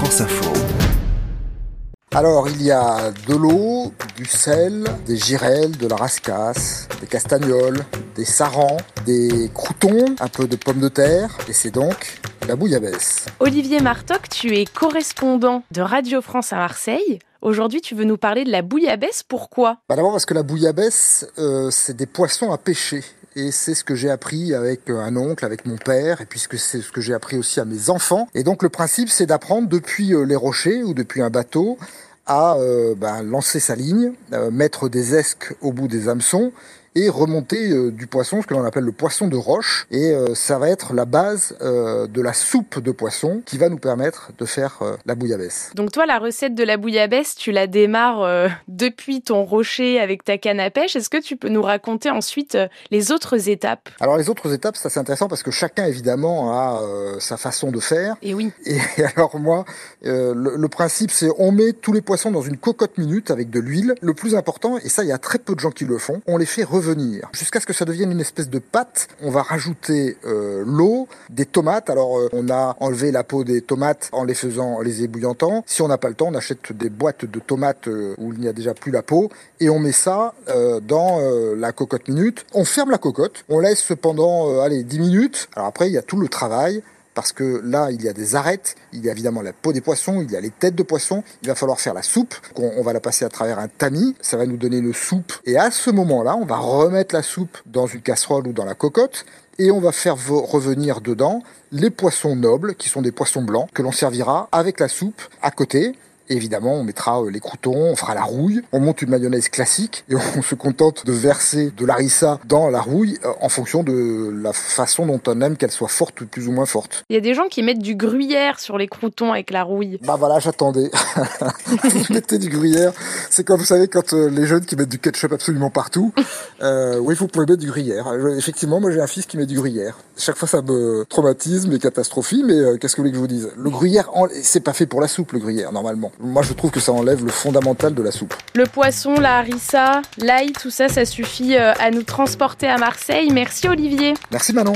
France Info. Alors, il y a de l'eau, du sel, des girelles, de la rascasse, des castagnoles, des sarans, des croutons, un peu de pommes de terre, et c'est donc la bouillabaisse. Olivier Martoc, tu es correspondant de Radio France à Marseille. Aujourd'hui, tu veux nous parler de la bouillabaisse. Pourquoi? Bah D'abord parce que la bouillabaisse, euh, c'est des poissons à pêcher. Et c'est ce que j'ai appris avec un oncle, avec mon père, et puisque c'est ce que j'ai appris aussi à mes enfants. Et donc le principe, c'est d'apprendre depuis euh, les rochers ou depuis un bateau à euh, bah, lancer sa ligne, mettre des esques au bout des hameçons et remonter euh, du poisson, ce que l'on appelle le poisson de roche. Et euh, ça va être la base euh, de la soupe de poisson qui va nous permettre de faire la bouillabaisse. Donc toi, la recette de la bouillabaisse, tu la démarres depuis ton rocher avec ta canne à pêche. Est-ce que tu peux nous raconter ensuite les autres étapes? Alors les autres étapes, ça c'est intéressant parce que chacun évidemment a sa façon de faire. Et oui. Et alors moi, le, le principe c'est on met tous les poissons dans une cocotte minute avec de l'huile. Le plus important, et ça il y a très peu de gens qui le font, on les fait jusqu'à ce que ça devienne une espèce de pâte. On va rajouter euh, l'eau, des tomates. Alors euh, on a enlevé la peau des tomates en les faisant, en les ébouillantant. Si on n'a pas le temps, on achète des boîtes de tomates euh, où il n'y a déjà plus la peau et on met ça dans la cocotte minute. On ferme la cocotte, on laisse pendant allez 10 minutes. Alors après il y a tout le travail parce que là, il y a des arêtes, il y a évidemment la peau des poissons, il y a les têtes de poissons, il va falloir faire la soupe, on, va la passer à travers un tamis, ça va nous donner une soupe, et à ce moment-là, on va remettre la soupe dans une casserole ou dans la cocotte, et on va faire revenir dedans les poissons nobles, qui sont des poissons blancs, que l'on servira avec la soupe à côté, évidemment, on mettra euh, les croutons, on fera la rouille, on monte une mayonnaise classique et on se contente de verser de l'arissa dans la rouille euh, en fonction de la façon dont on aime qu'elle soit forte ou plus ou moins forte. Il y a des gens qui mettent du gruyère sur les croutons avec la rouille. Bah voilà, j'attendais. vous mettez du gruyère. C'est comme vous savez quand euh, les jeunes qui mettent du ketchup absolument partout. oui, vous pouvez mettre du gruyère. Effectivement, moi j'ai un fils qui met du gruyère. Chaque fois ça me traumatise, mes catastrophes, mais qu'est-ce que vous voulez que je vous dise? Le gruyère, c'est pas fait pour la soupe, le gruyère, normalement. Moi, je trouve que ça enlève le fondamental de la soupe. Le poisson, la harissa, l'ail, tout ça, ça suffit euh, à nous transporter à Marseille. Merci Olivier. Merci Manon.